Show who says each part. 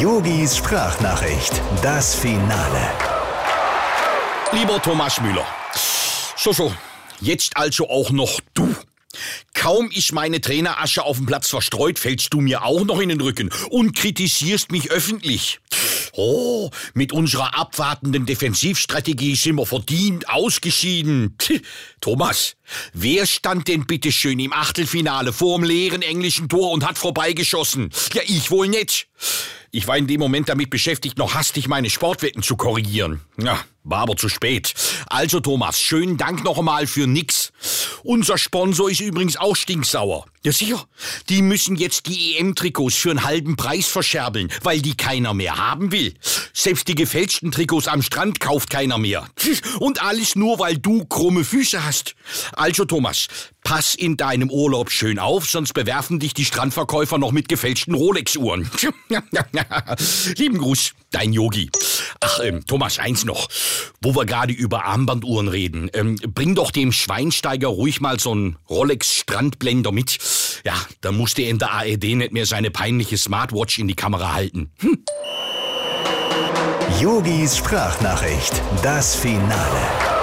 Speaker 1: Yogis Sprachnachricht, das Finale.
Speaker 2: Lieber Thomas Müller, so, so, jetzt also auch noch du. Kaum ist meine Trainerasche auf dem Platz verstreut, fällst du mir auch noch in den Rücken und kritisierst mich öffentlich. Oh, mit unserer abwartenden Defensivstrategie sind wir verdient ausgeschieden. Tch, Thomas, wer stand denn bitte schön im Achtelfinale vorm leeren englischen Tor und hat vorbeigeschossen? Ja, ich wohl nicht. Ich war in dem Moment damit beschäftigt, noch hastig meine Sportwetten zu korrigieren. Ja, war aber zu spät. Also Thomas, schönen Dank noch einmal für nix. Unser Sponsor ist übrigens auch stinksauer. Ja sicher, die müssen jetzt die EM-Trikots für einen halben Preis verscherbeln, weil die keiner mehr haben will. Selbst die gefälschten Trikots am Strand kauft keiner mehr. Und alles nur, weil du krumme Füße hast. Also Thomas, pass in deinem Urlaub schön auf, sonst bewerfen dich die Strandverkäufer noch mit gefälschten Rolex-Uhren. Lieben Gruß, dein Yogi. Ach, ähm, Thomas, eins noch. Wo wir gerade über Armbanduhren reden, ähm, bring doch dem Schweinsteiger ruhig mal so einen Rolex-Strandblender mit. Ja, dann muss der in der ARD nicht mehr seine peinliche Smartwatch in die Kamera halten. Hm.
Speaker 1: Yogis Sprachnachricht, das Finale.